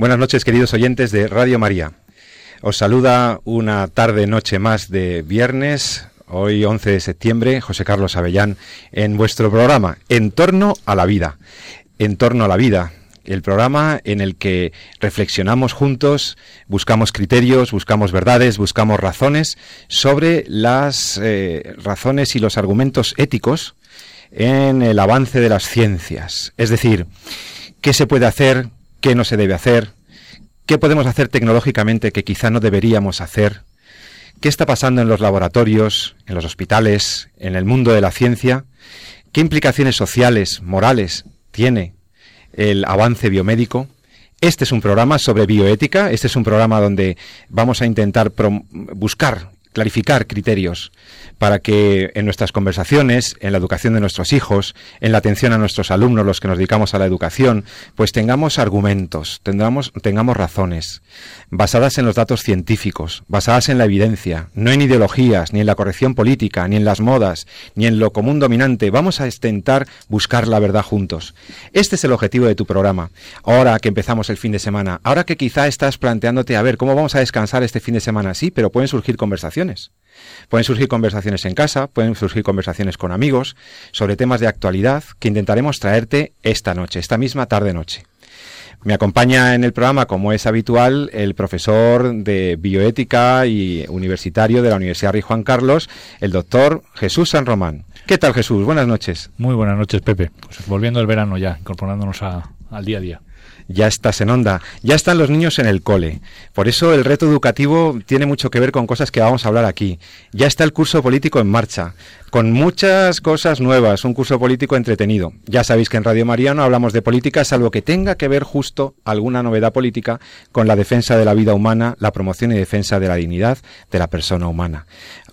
Buenas noches, queridos oyentes de Radio María. Os saluda una tarde-noche más de viernes, hoy 11 de septiembre, José Carlos Avellán, en vuestro programa En torno a la vida. En torno a la vida, el programa en el que reflexionamos juntos, buscamos criterios, buscamos verdades, buscamos razones sobre las eh, razones y los argumentos éticos en el avance de las ciencias. Es decir, qué se puede hacer, qué no se debe hacer, qué podemos hacer tecnológicamente que quizá no deberíamos hacer, qué está pasando en los laboratorios, en los hospitales, en el mundo de la ciencia, qué implicaciones sociales, morales tiene el avance biomédico. Este es un programa sobre bioética, este es un programa donde vamos a intentar buscar clarificar criterios para que en nuestras conversaciones, en la educación de nuestros hijos, en la atención a nuestros alumnos, los que nos dedicamos a la educación, pues tengamos argumentos, tengamos, tengamos razones, basadas en los datos científicos, basadas en la evidencia, no en ideologías, ni en la corrección política, ni en las modas, ni en lo común dominante. Vamos a intentar buscar la verdad juntos. Este es el objetivo de tu programa. Ahora que empezamos el fin de semana, ahora que quizá estás planteándote, a ver, ¿cómo vamos a descansar este fin de semana? Sí, pero pueden surgir conversaciones. Pueden surgir conversaciones en casa, pueden surgir conversaciones con amigos sobre temas de actualidad que intentaremos traerte esta noche, esta misma tarde-noche. Me acompaña en el programa, como es habitual, el profesor de bioética y universitario de la Universidad Rey Juan Carlos, el doctor Jesús San Román. ¿Qué tal Jesús? Buenas noches. Muy buenas noches, Pepe. Pues volviendo el verano ya, incorporándonos al día a día ya estás en onda, ya están los niños en el cole. Por eso el reto educativo tiene mucho que ver con cosas que vamos a hablar aquí. Ya está el curso político en marcha, con muchas cosas nuevas, un curso político entretenido. Ya sabéis que en Radio María no hablamos de política, salvo que tenga que ver justo alguna novedad política con la defensa de la vida humana, la promoción y defensa de la dignidad de la persona humana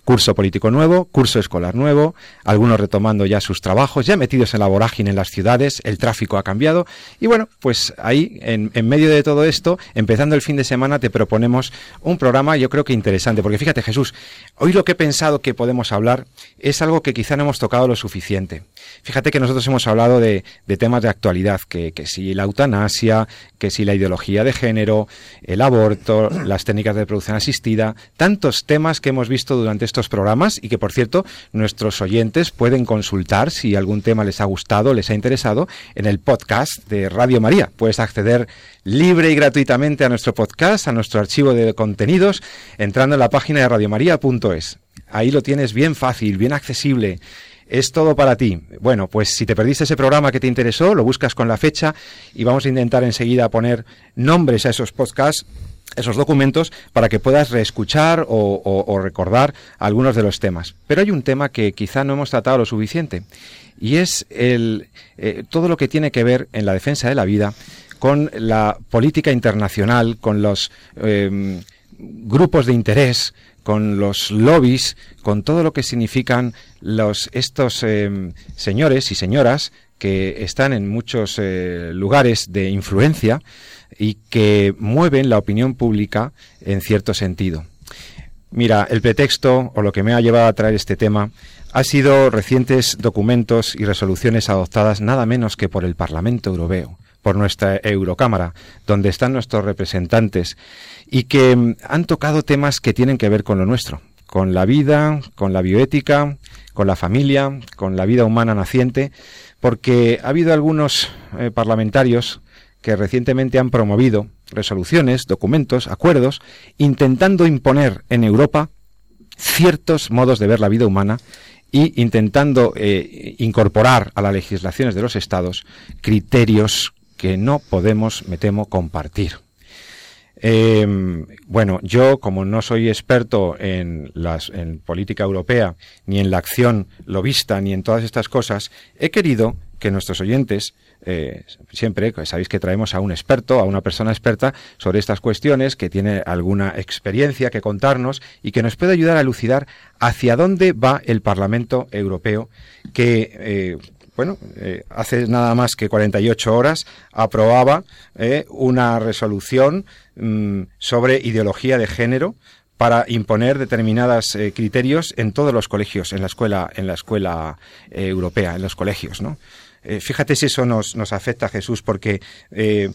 curso político nuevo, curso escolar nuevo, algunos retomando ya sus trabajos, ya metidos en la vorágine en las ciudades, el tráfico ha cambiado y bueno, pues ahí en, medio de todo esto, empezando el fin de semana, te proponemos un programa yo creo que interesante, porque fíjate Jesús, hoy lo que he pensado que podemos hablar es algo que quizá no hemos tocado lo suficiente. Fíjate que nosotros hemos hablado de, temas de actualidad, que, que si la eutanasia, que si la ideología de género, el aborto, las técnicas de producción asistida, tantos temas que hemos visto durante estos programas y que, por cierto, nuestros oyentes pueden consultar si algún tema les ha gustado, les ha interesado, en el podcast de Radio María. Puedes acceder libre y gratuitamente a nuestro podcast, a nuestro archivo de contenidos, entrando en la página de radiomaria.es. Ahí lo tienes bien fácil, bien accesible. Es todo para ti. Bueno, pues si te perdiste ese programa que te interesó, lo buscas con la fecha y vamos a intentar enseguida poner nombres a esos podcasts esos documentos para que puedas reescuchar o, recordar algunos de los temas. Pero hay un tema que quizá no hemos tratado lo suficiente y es el, eh, todo lo que tiene que ver en la defensa de la vida con la política internacional, con los em, grupos de interés, con los lobbies, con todo lo que significan los, estos em, señores y señoras que están en muchos eh, lugares de influencia y que mueven la opinión pública en cierto sentido. Mira, el pretexto o lo que me ha llevado a traer este tema ha sido recientes documentos y resoluciones adoptadas nada menos que por el Parlamento Europeo, por nuestra Eurocámara, donde están nuestros representantes y que mm, han tocado temas que tienen que ver con lo nuestro, con la vida, con la bioética, con la familia, con la vida humana naciente, porque ha habido algunos eh, parlamentarios que recientemente han promovido resoluciones, documentos, acuerdos, intentando imponer en Europa ciertos modos de ver la vida humana y intentando eh, incorporar a las legislaciones de los estados criterios que no podemos, me temo, compartir. Em, bueno, yo como no soy experto en, las, en política europea, ni en la acción lobista, ni en todas estas cosas, he querido que nuestros oyentes eh, siempre sabéis que traemos a un experto, a una persona experta sobre estas cuestiones, que tiene alguna experiencia que contarnos y que nos puede ayudar a elucidar hacia dónde va el Parlamento Europeo, que eh, bueno, eh, hace nada más que 48 horas aprobaba una resolución mm, sobre ideología de género para imponer determinados criterios en todos los colegios, en la escuela, en la escuela europea, en los colegios, ¿no? Eh, fíjate si eso nos, nos afecta, Jesús, porque eh,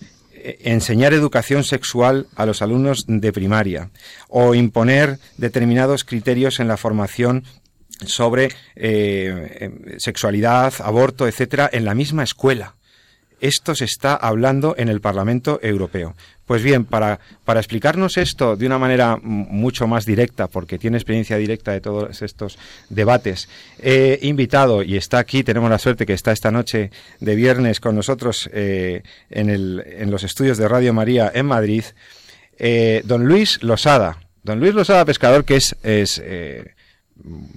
enseñar educación sexual a los alumnos de primaria o imponer determinados criterios en la formación sobre eh, sexualidad, aborto, etcétera, en la misma escuela. Esto se está hablando en el Parlamento Europeo. Pues bien, para, explicarnos esto de una manera mucho más directa, porque tiene experiencia directa de todos estos debates, he invitado, y está aquí, tenemos la suerte que está esta noche de viernes con nosotros eh, en, los estudios de Radio María en Madrid, eh, don Luis Losada. Don Luis Losada Pescador, que es... es eh,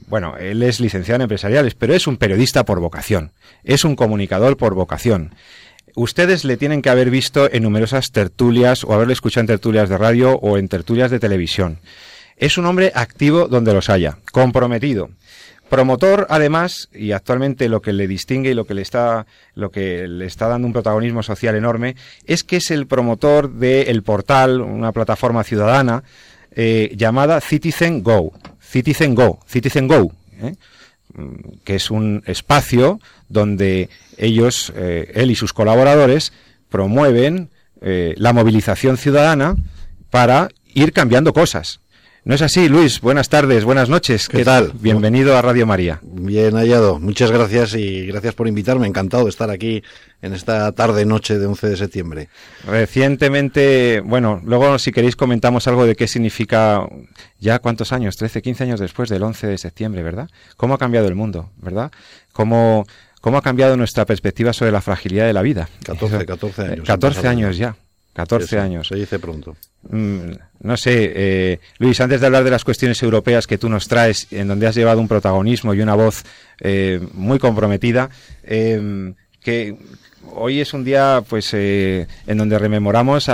bueno, él es licenciado en empresariales, pero es un periodista por vocación, es un comunicador por vocación ustedes le tienen que haber visto en numerosas tertulias o haberle escuchado en tertulias de radio o en tertulias de televisión. Es un hombre activo donde los haya, comprometido. Promotor, además, y actualmente lo que le distingue y lo que le está, lo que le está dando un protagonismo social enorme, es que es el promotor del portal, una plataforma ciudadana, eh, llamada Citizen Go. Citizen Go, Citizen Go, ¿eh? Que es un espacio donde ellos, eh, él y sus colaboradores, promueven eh, la movilización ciudadana para ir cambiando cosas. ¿No es así, Luis? Buenas tardes, buenas noches. ¿Qué, tal? Bienvenido a Radio María. Bien hallado. Muchas gracias y gracias por invitarme. Encantado de estar aquí en esta tarde-noche de 11 de septiembre. Recientemente, bueno, luego si queréis comentamos algo de qué significa ya cuántos años, 13, 15 años después del 11 de septiembre, ¿verdad? ¿Cómo ha cambiado el mundo, verdad? ¿Cómo, cómo ha cambiado nuestra perspectiva sobre la fragilidad de la vida? 14, 14 años. 14 años ya. 14 años. Se dice pronto. Mm, no sé, eh, Luis, antes de hablar de las cuestiones europeas que tú nos traes, en donde has llevado un protagonismo y una voz eh, muy comprometida, eh, que hoy es un día pues en donde rememoramos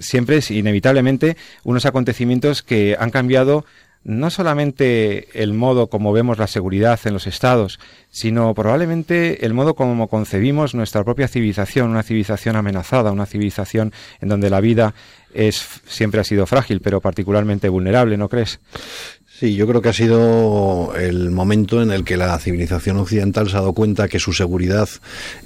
siempre inevitablemente unos acontecimientos que han cambiado no solamente el modo como vemos la seguridad en los estados, sino probablemente el modo como concebimos nuestra propia civilización, una civilización amenazada, una civilización en donde la vida es siempre ha sido frágil, pero particularmente vulnerable, ¿no crees? Sí, yo creo que ha sido el momento en el que la civilización occidental se ha dado cuenta que su seguridad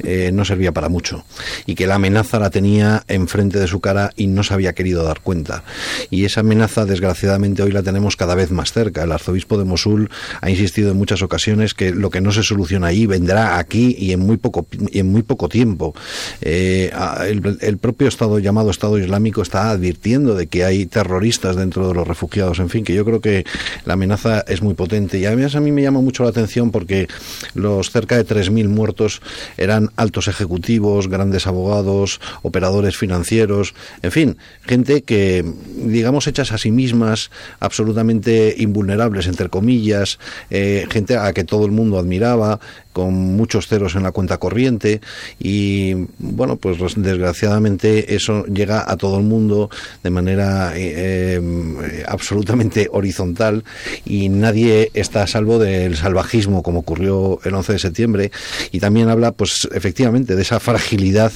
eh, no servía para mucho y que la amenaza la tenía enfrente de su cara y no se había querido dar cuenta. Y esa amenaza, desgraciadamente, hoy la tenemos cada vez más cerca. El arzobispo de Mosul ha insistido en muchas ocasiones que lo que no se soluciona ahí vendrá aquí y en muy poco, y en muy poco tiempo. Eh, el, el propio Estado llamado Estado Islámico está advirtiendo de que hay terroristas dentro de los refugiados. En fin, que yo creo que la amenaza es muy potente. Y además a mí me llama mucho la atención porque los cerca de 3.000 muertos eran altos ejecutivos, grandes abogados, operadores financieros, en fin, gente que, digamos, hechas a sí mismas, absolutamente invulnerables, entre comillas, eh, gente a que todo el mundo admiraba, con muchos ceros en la cuenta corriente y bueno pues desgraciadamente eso llega a todo el mundo de manera eh, eh, absolutamente horizontal y nadie está a salvo del salvajismo como ocurrió el 11 de septiembre y también habla pues efectivamente de esa fragilidad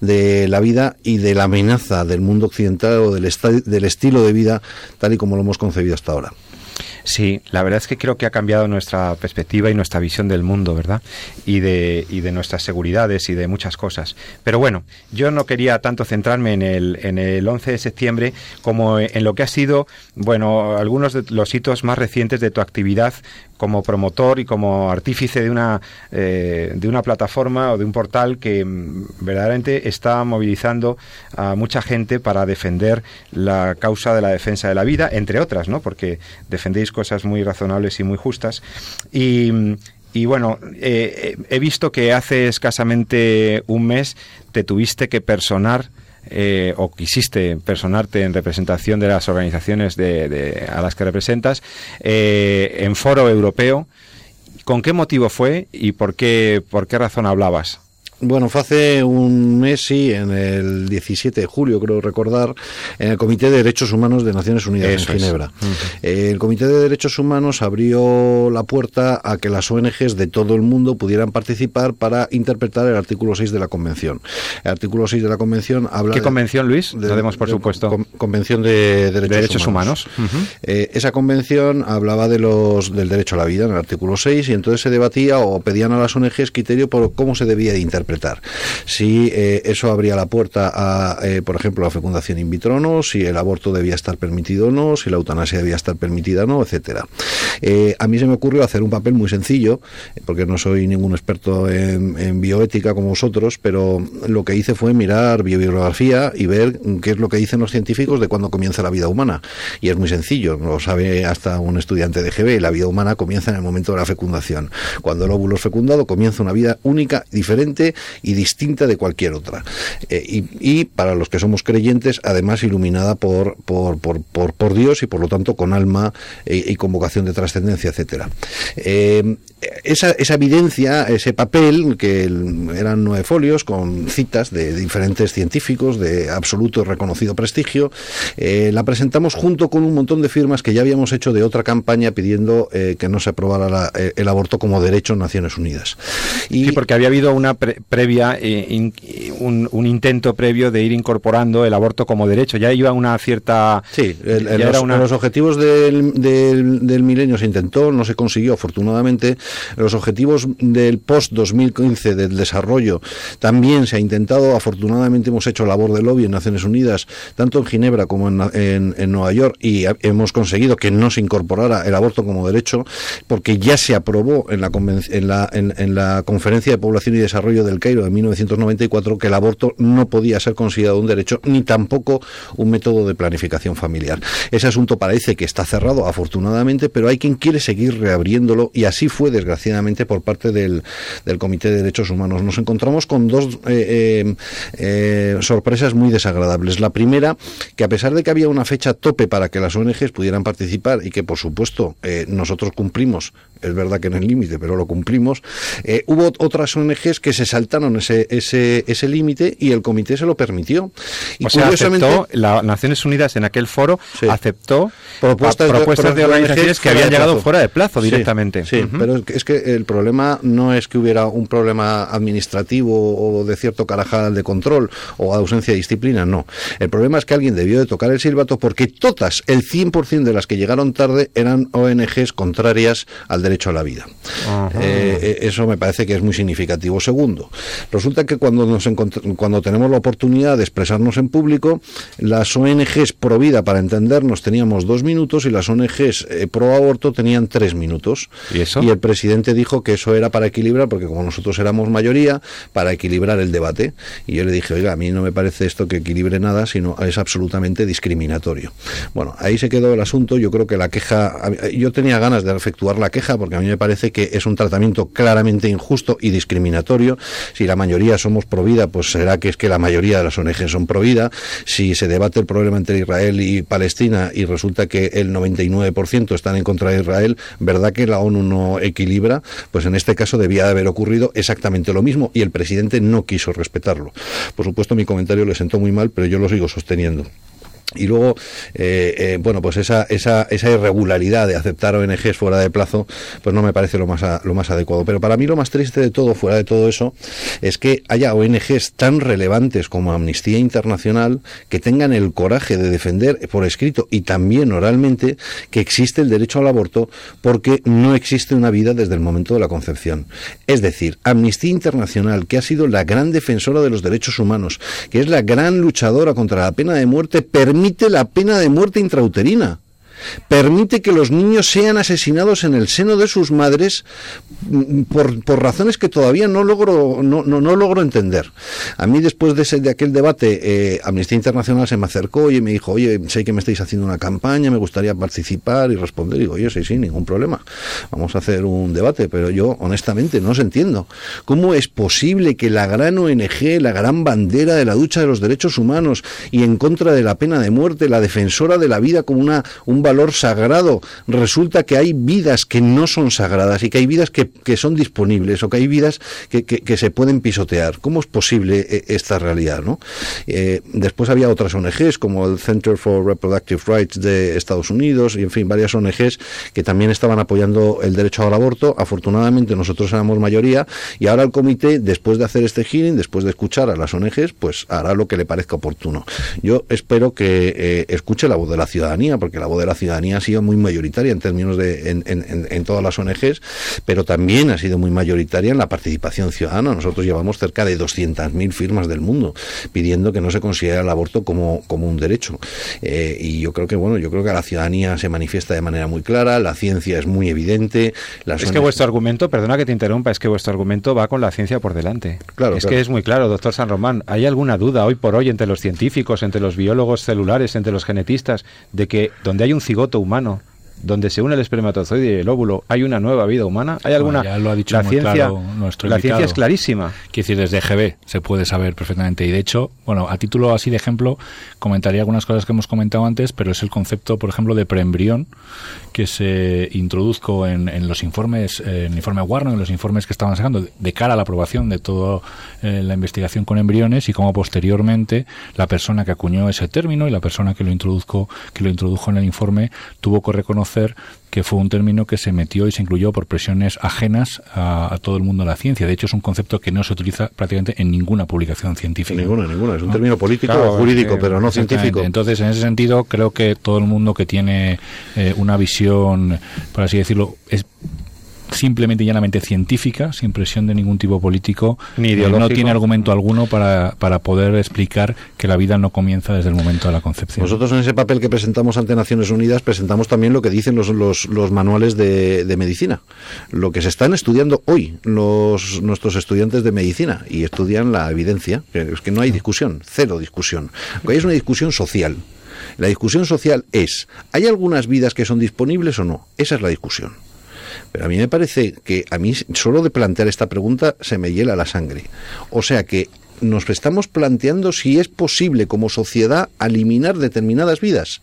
de la vida y de la amenaza del mundo occidental o del, del estilo de vida tal y como lo hemos concebido hasta ahora. Sí, la verdad es que creo que ha cambiado nuestra perspectiva y nuestra visión del mundo, ¿verdad? Y de, y de nuestras seguridades y de muchas cosas. Pero bueno, yo no quería tanto centrarme en el, en el 11 de septiembre como en lo que ha sido, bueno, algunos de los hitos más recientes de tu actividad como promotor y como artífice de una, eh, de una plataforma o de un portal que mm, verdaderamente está movilizando a mucha gente para defender la causa de la defensa de la vida, entre otras, ¿no? Porque defendéis cosas muy razonables y muy justas. Y, y bueno, eh, he visto que hace escasamente un mes te tuviste que personar eh, o quisiste personarte en representación de las organizaciones de, a las que representas eh, en foro europeo ¿Con qué motivo fue y por qué, por qué razón hablabas? Bueno, fue hace un mes, sí, en el 17 de julio, creo recordar, en el Comité de Derechos Humanos de Naciones Unidas en Ginebra. El Comité de Derechos Humanos abrió la puerta a que las ONGs de todo el mundo pudieran participar para interpretar el artículo 6 de la Convención. El artículo 6 de la Convención habla... ¿Qué convención, Luis? De, Lo por supuesto. convención de Derechos, Humanos. Eh, esa convención hablaba de los, del derecho a la vida en el artículo 6 y entonces se debatía o pedían a las ONGs criterio por cómo se debía de interpretar si eh, eso abría la puerta a, eh, por ejemplo, la fecundación in vitro no, si el aborto debía estar permitido o no, si la eutanasia debía estar permitida o no, etcétera. Eh, a mí se me ocurrió hacer un papel muy sencillo, porque no soy ningún experto en, bioética como vosotros, pero lo que hice fue mirar biobiografía y ver qué es lo que dicen los científicos de cuándo comienza la vida humana. Y es muy sencillo, lo sabe hasta un estudiante de GB, la vida humana comienza en el momento de la fecundación. Cuando el óvulo es fecundado comienza una vida única, diferente y distinta de cualquier otra. Eh, y, para los que somos creyentes, además iluminada por, por, por, por, Dios y por lo tanto con alma eh, y, con vocación de trascendencia, etcétera. Eh, esa, esa, evidencia, ese papel, que eran nueve folios con citas de diferentes científicos de absoluto y reconocido prestigio, la presentamos junto con un montón de firmas que ya habíamos hecho de otra campaña pidiendo que no se aprobara el aborto como derecho en Naciones Unidas. Y, sí, porque había habido una previa, eh, un, intento previo de ir incorporando el aborto como derecho. Ya iba una cierta... Sí, los, los, objetivos del, del, milenio se intentó, no se consiguió afortunadamente. Los objetivos del post-2015 del desarrollo también se ha intentado. Afortunadamente hemos hecho labor de lobby en Naciones Unidas, tanto en Ginebra como en, en, Nueva York, y hemos conseguido que no se incorporara el aborto como derecho, porque ya se aprobó en la, en la, en la Conferencia de Población y Desarrollo del Cairo de 1994 que el aborto no podía ser considerado un derecho ni tampoco un método de planificación familiar. Ese asunto parece que está cerrado, afortunadamente, pero hay quien quiere seguir reabriéndolo y así fue, desgraciadamente, por parte del, Comité de Derechos Humanos. Nos encontramos con dos eh, eh, eh, sorpresas muy desagradables. La primera, que a pesar de que había una fecha tope para que las ONGs pudieran participar y que, por supuesto, nosotros cumplimos, es verdad que no es límite, pero lo cumplimos, hubo otras ONGs que se saltaron ese, ese, ese límite y el comité se lo permitió. Y o sea, aceptó, las Naciones Unidas en aquel foro aceptó propuestas, de, organizaciones que habían llegado fuera de plazo directamente. Sí, pero es que el problema no es que hubiera un problema administrativo o de cierto carajal de control o ausencia de disciplina, no. El problema es que alguien debió de tocar el silbato porque todas, el 100% de las que llegaron tarde eran ONGs contrarias al derecho a la vida. Eh, eh, eso me parece que es muy significativo. Segundo, Resulta que cuando, nos cuando tenemos la oportunidad de expresarnos en público, las ONGs pro vida, para entendernos, teníamos dos minutos y las ONGs eh, pro aborto tenían tres minutos. ¿Y eso? Y el presidente dijo que eso era para equilibrar, porque como nosotros éramos mayoría, para equilibrar el debate. Y yo le dije, oiga, a mí no me parece esto que equilibre nada, sino es absolutamente discriminatorio. Bueno, ahí se quedó el asunto. Yo creo que la queja, yo tenía ganas de efectuar la queja porque a mí me parece que es un tratamiento claramente injusto y discriminatorio si la mayoría somos pro vida, pues será que es que la mayoría de las ONG son pro vida. Si se debate el problema entre Israel y Palestina y resulta que el 99% están en contra de Israel, ¿verdad que la ONU no equilibra? Pues en este caso debía de haber ocurrido exactamente lo mismo y el presidente no quiso respetarlo. Por supuesto, mi comentario le sentó muy mal, pero yo lo sigo sosteniendo. Y luego, eh, eh, bueno, pues esa, esa, esa irregularidad de aceptar ONGs fuera de plazo, pues no me parece lo más, lo más adecuado. Pero para mí lo más triste de todo, fuera de todo eso, es que haya ONGs tan relevantes como Amnistía Internacional que tengan el coraje de defender por escrito y también oralmente que existe el derecho al aborto porque no existe una vida desde el momento de la concepción. Es decir, Amnistía Internacional, que ha sido la gran defensora de los derechos humanos, que es la gran luchadora contra la pena de muerte, permite la pena de muerte intrauterina permite que los niños sean asesinados en el seno de sus madres mm, por, por razones que todavía no logro, no, no, no, logro entender. A mí después de, ese, de aquel debate, eh, Amnistía Internacional se me acercó y me dijo, oye, sé que me estáis haciendo una campaña, me gustaría participar y responder. Digo, yo sí, sí, ningún problema. Vamos a hacer un debate, pero yo honestamente no os entiendo. ¿Cómo es posible que la gran ONG, la gran bandera de la lucha de los derechos humanos y en contra de la pena de muerte, la defensora de la vida como una, un valor sagrado. Resulta que hay vidas que no son sagradas y que hay vidas que, que son disponibles o que hay vidas que, que, se pueden pisotear. ¿Cómo es posible eh, esta realidad? ¿no? Eh, después había otras ONGs como el Center for Reproductive Rights de Estados Unidos y en fin, varias ONGs que también estaban apoyando el derecho al aborto. Afortunadamente nosotros éramos mayoría y ahora el comité, después de hacer este hearing, después de escuchar a las ONGs, pues hará lo que le parezca oportuno. Yo espero que eh, escuche la voz de la ciudadanía, porque la voz de la ciudadanía ha sido muy mayoritaria en términos de en, en, en todas las ONGs, pero también ha sido muy mayoritaria en la participación ciudadana. Nosotros llevamos cerca de 200.000 firmas del mundo pidiendo que no se considere el aborto como, como un derecho. Eh, y yo creo que, bueno, yo creo que la ciudadanía se manifiesta de manera muy clara, la ciencia es muy evidente. es que vuestro argumento, perdona que te interrumpa, es que vuestro argumento va con la ciencia por delante. Claro, es que es muy claro, doctor San Román. ¿Hay alguna duda hoy por hoy entre los científicos, entre los biólogos celulares, entre los genetistas, de que donde hay un cigoto humano donde se une el espermatozoide y el óvulo, hay una nueva vida humana? ¿Hay alguna? ya lo ha dicho la ciencia, nuestro La ciencia es clarísima. Quiere decir, desde GB se puede saber perfectamente. Y de hecho, bueno, a título así de ejemplo, comentaría algunas cosas que hemos comentado antes, pero es el concepto, por ejemplo, de preembrión que se introduzco en, los informes, en el informe Warner, en los informes que estaban sacando, de cara a la aprobación de toda eh, la investigación con embriones y cómo posteriormente la persona que acuñó ese término y la persona que lo introduzco, que lo introdujo en el informe tuvo que reconocer que fue un término que se metió y se incluyó por presiones ajenas a, todo el mundo de la ciencia. De hecho, es un concepto que no se utiliza prácticamente en ninguna publicación científica. Ninguna, ninguna. Es un término político o jurídico, pero no científico. Entonces, en ese sentido, creo que todo el mundo que tiene eh, una visión, por así decirlo, es simplemente y llanamente científica, sin presión de ningún tipo político, Ni eh, no tiene argumento alguno para, para poder explicar que la vida no comienza desde el momento de la concepción. Nosotros en ese papel que presentamos ante Naciones Unidas presentamos también lo que dicen los, los, los manuales de, de, medicina, lo que se están estudiando hoy los, nuestros estudiantes de medicina y estudian la evidencia, es que no hay discusión, cero discusión. Hoy es una discusión social. La discusión social es, ¿hay algunas vidas que son disponibles o no? Esa es la discusión. Pero a mí me parece que a mí solo de plantear esta pregunta se me hiela la sangre. O sea que nos estamos planteando si es posible como sociedad eliminar determinadas vidas.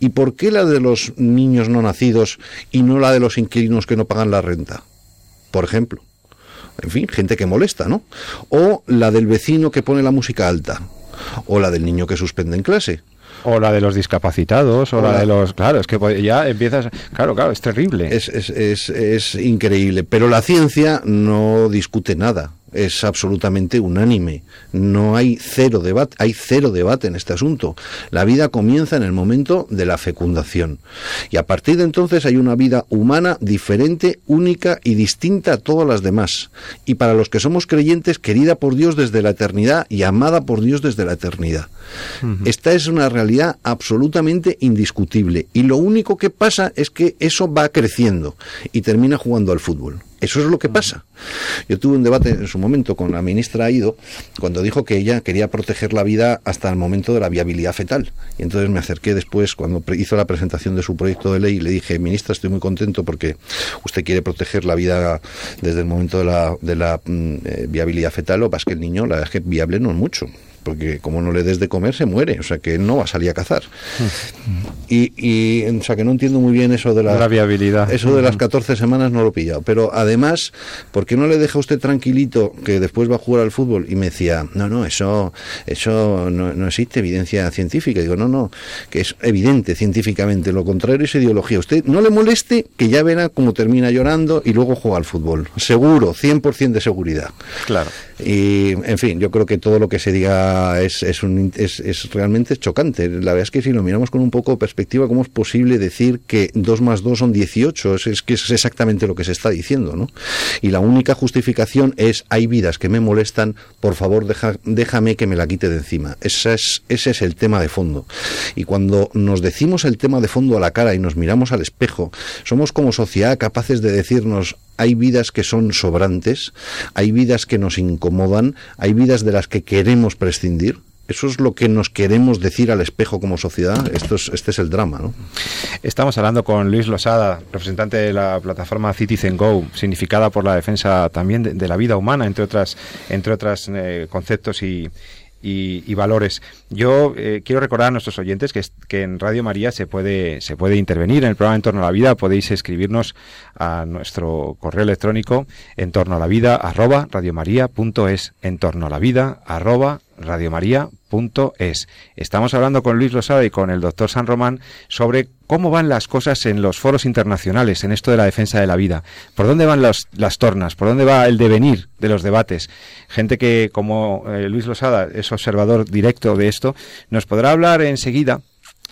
¿Y por qué la de los niños no nacidos y no la de los inquilinos que no pagan la renta? Por ejemplo. En fin, gente que molesta, ¿no? O la del vecino que pone la música alta. O la del niño que suspende en clase. O la de los discapacitados, o, la, de los... Claro, es que pues ya empiezas... Claro, claro, es terrible. Es, es, es, es increíble. Pero la ciencia no discute nada es absolutamente unánime. No hay cero debate, hay cero debate en este asunto. La vida comienza en el momento de la fecundación. Y a partir de entonces hay una vida humana diferente, única y distinta a todas las demás. Y para los que somos creyentes, querida por Dios desde la eternidad y amada por Dios desde la eternidad. Esta es una realidad absolutamente indiscutible. Y lo único que pasa es que eso va creciendo y termina jugando al fútbol. Eso es lo que pasa. Yo tuve un debate en su momento con la ministra Aido cuando dijo que ella quería proteger la vida hasta el momento de la viabilidad fetal. Y entonces me acerqué después, cuando hizo la presentación de su proyecto de ley, y le dije, ministra, estoy muy contento porque usted quiere proteger la vida desde el momento de la, de la mm, eh, viabilidad fetal, o que que el niño, la verdad es que viable no es mucho porque como no le des de comer se muere, o sea que no va a salir a cazar. Y, y o sea que no entiendo muy bien eso de la, viabilidad. Eso de las 14 semanas no lo he pillado. Pero además, ¿por qué no le deja usted tranquilito que después va a jugar al fútbol? Y me decía, no, no, eso, eso no, no existe evidencia científica. digo, no, no, que es evidente científicamente. Lo contrario es ideología. Usted no le moleste que ya verá cómo termina llorando y luego juega al fútbol. Seguro, 100% de seguridad. Claro. Y, en fin, yo creo que todo lo que se diga es, es, un, es, realmente chocante. La verdad es que si lo miramos con un poco de perspectiva, ¿cómo es posible decir que 2 más 2 son 18? Es, es que es exactamente lo que se está diciendo, ¿no? Y la única justificación es, hay vidas que me molestan, por favor, deja, déjame que me la quite de encima. Ese es, ese es el tema de fondo. Y cuando nos decimos el tema de fondo a la cara y nos miramos al espejo, somos como sociedad capaces de decirnos, hay vidas que son sobrantes, hay vidas que nos incomodan, hay vidas de las que queremos prescindir. Eso es lo que nos queremos decir al espejo como sociedad. Esto es, este es el drama, ¿no? Estamos hablando con Luis Losada, representante de la plataforma Citizen Go, significada por la defensa también de, la vida humana, entre otras, entre otros eh, conceptos y, y, valores. Yo eh, quiero recordar a nuestros oyentes que, que, en Radio María se puede, se puede intervenir en el programa En torno a la vida. Podéis escribirnos a nuestro correo electrónico en torno a la vida arroba radiomaria.es en torno a la vida arroba radiomaria.es. Estamos hablando con Luis Losada y con el doctor San Román sobre cómo van las cosas en los foros internacionales, en esto de la defensa de la vida. ¿Por dónde van las tornas? ¿Por dónde va el devenir de los debates? Gente que, como eh, Luis Losada, es observador directo de esto, nos podrá hablar enseguida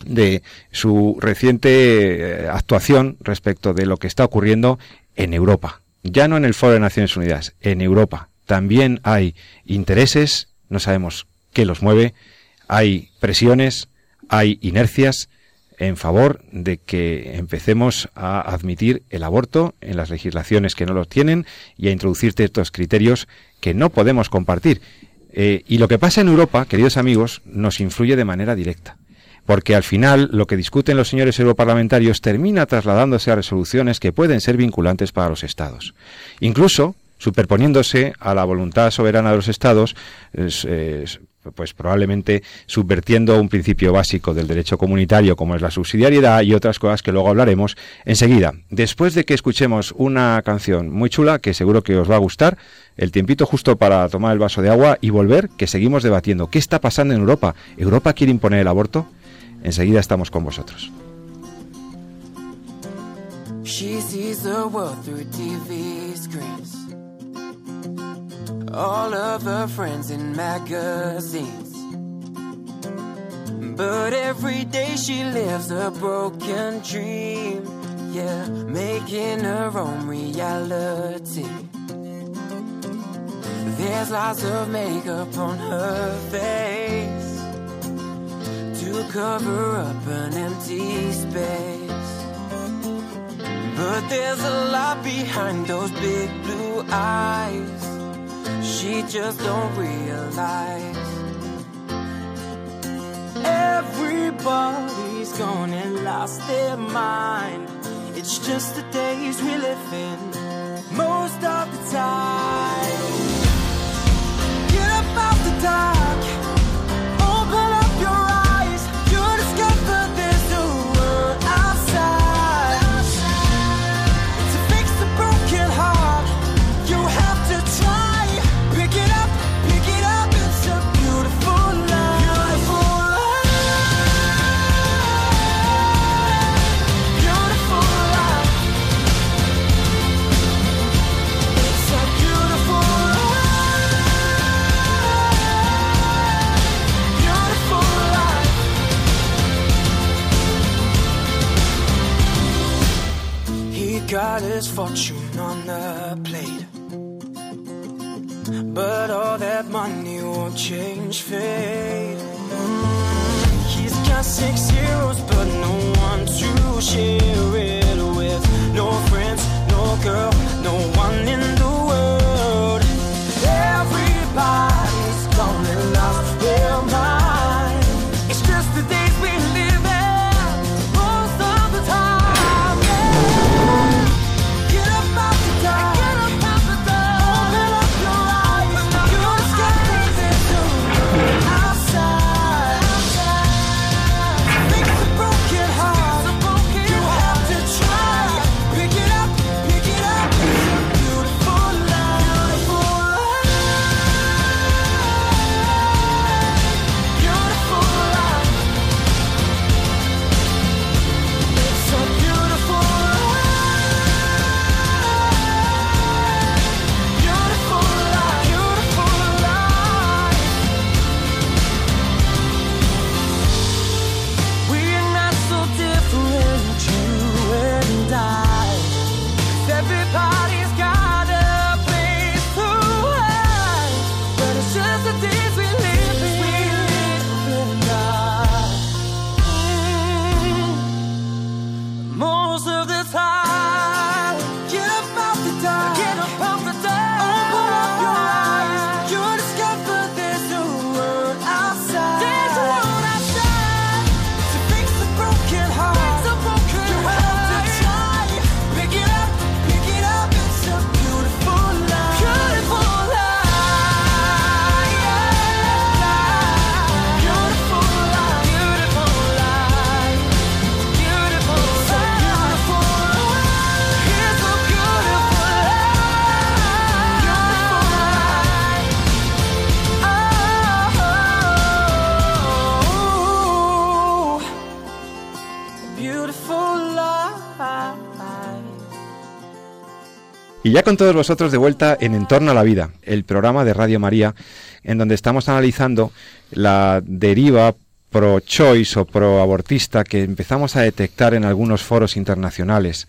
de su reciente eh, actuación respecto de lo que está ocurriendo en Europa. Ya no en el Foro de Naciones Unidas, en Europa. También hay intereses no sabemos qué los mueve, hay presiones, hay inercias en favor de que empecemos a admitir el aborto en las legislaciones que no lo tienen y a introducir ciertos criterios que no podemos compartir. Eh, y lo que pasa en Europa, queridos amigos, nos influye de manera directa porque al final lo que discuten los señores europarlamentarios termina trasladándose a resoluciones que pueden ser vinculantes para los Estados. Incluso superponiéndose a la voluntad soberana de los estados, pues probablemente subvertiendo un principio básico del derecho comunitario como es la subsidiariedad y otras cosas que luego hablaremos enseguida. Después de que escuchemos una canción muy chula que seguro que os va a gustar, el tiempito justo para tomar el vaso de agua y volver, que seguimos debatiendo. ¿Qué está pasando en Europa? ¿Europa quiere imponer el aborto? Enseguida estamos con vosotros. All of her friends in magazines. But every day she lives a broken dream, yeah, making her own reality. There's lots of makeup on her face to cover up an empty space. But there's a lot behind those big blue eyes she just don't realize. Everybody's gone and lost their mind. It's just the days we live in, most of the time. Get up out the dark. His fortune on the plate. But all that money won't change fate. He's got six heroes, but no one to share it with. No friends, no girl, no one in Y ya con todos vosotros de vuelta en Entorno a la Vida, el programa de Radio María, en donde estamos analizando la deriva pro-choice o pro-abortista que empezamos a detectar en algunos foros internacionales.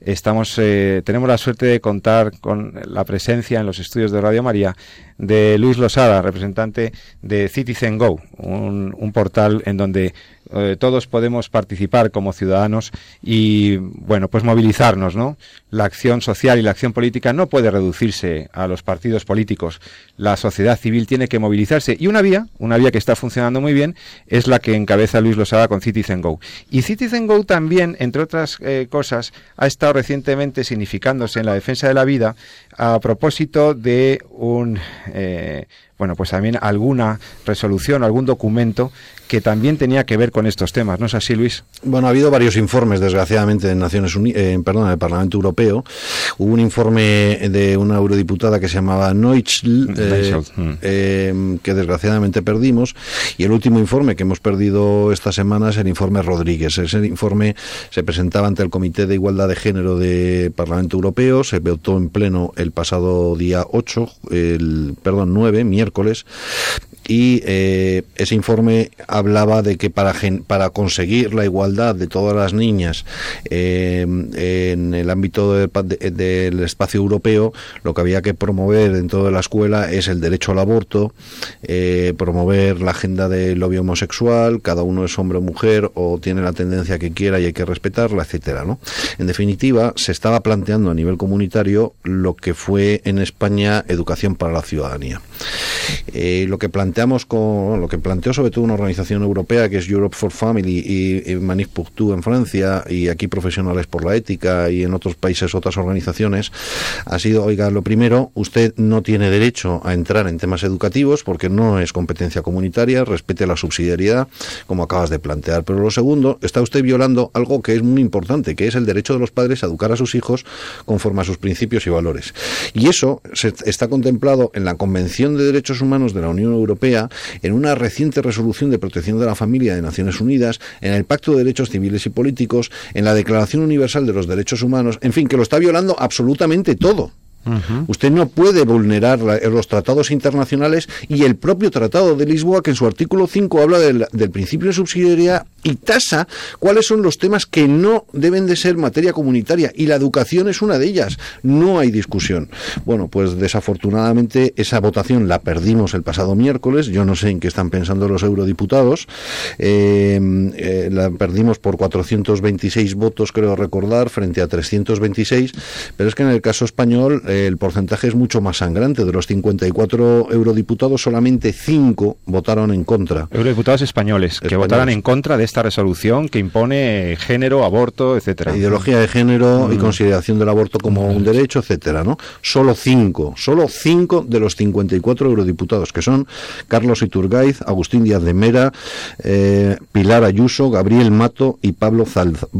Estamos, eh, tenemos la suerte de contar con la presencia en los estudios de Radio María de Luis Losada, representante de Citizen Go, un, un portal en donde eh, todos podemos participar como ciudadanos y, bueno, pues movilizarnos, ¿no? La acción social y la acción política no puede reducirse a los partidos políticos. La sociedad civil tiene que movilizarse y una vía, una vía que está funcionando muy bien, es la que encabeza Luis Losada con Citizen Go. Y Citizen Go también, entre otras eh, cosas, ha estado recientemente significándose en la defensa de la vida a propósito de un eh, bueno, pues también alguna resolución, algún documento que también tenía que ver con estos temas, ¿no es así, Luis? Bueno, ha habido varios informes, desgraciadamente, en Naciones Unidas, eh, perdón, en el Parlamento Europeo. Hubo un informe de una eurodiputada que se llamaba Neuchel, eh, mm. eh, que desgraciadamente perdimos, y el último informe que hemos perdido esta semana es el informe Rodríguez. Ese informe se presentaba ante el Comité de Igualdad de Género del Parlamento Europeo, se votó en pleno el pasado día 8, el, perdón, 9, miércoles, y eh, ese informe hablaba de que para, para conseguir la igualdad de todas las niñas eh, en el ámbito del espacio europeo, lo que había que promover dentro de la escuela es el derecho al aborto, eh, promover la agenda del lobby homosexual, cada uno es hombre o mujer o tiene la tendencia que quiera y hay que respetarla, etcétera, ¿no? En definitiva, se estaba planteando a nivel comunitario lo que fue en España educación para la ciudadanía. lo que plantea con lo que planteó sobre todo una organización europea que es Europe for Family y, Tout en Francia y aquí Profesionales por la Ética y en otros países otras organizaciones ha sido, oiga, lo primero, usted no tiene derecho a entrar en temas educativos porque no es competencia comunitaria, respete la subsidiariedad, como acabas de plantear. Pero lo segundo, está usted violando algo que es muy importante, que es el derecho de los padres a educar a sus hijos conforme a sus principios y valores. Y eso se, está contemplado en la Convención de Derechos Humanos de la Unión Europea en una reciente resolución de protección de la familia de Naciones Unidas, en el Pacto de Derechos Civiles y Políticos, en la Declaración Universal de los Derechos Humanos, en fin, que lo está violando absolutamente todo. Usted no puede vulnerar los tratados internacionales y el propio Tratado de Lisboa, que en su artículo 5 habla del, principio de subsidiariedad y tasa cuáles son los temas que no deben de ser materia comunitaria. Y la educación es una de ellas. No hay discusión. Bueno, pues desafortunadamente esa votación la perdimos el pasado miércoles. Yo no sé en qué están pensando los eurodiputados. Eh, eh, la perdimos por 426 votos, creo recordar, frente a 326. Pero es que en el caso español el porcentaje es mucho más sangrante. De los 54 eurodiputados, solamente 5 votaron en contra. Eurodiputados españoles, que votaron en contra de esta resolución que impone género, aborto, etcétera. Ideología de género y mm. consideración del aborto como un derecho, etcétera, ¿no? Solo 5, solo 5 de los 54 eurodiputados, que son Carlos Iturgaiz, Agustín Díaz de Mera, eh, Pilar Ayuso, Gabriel Mato y Pablo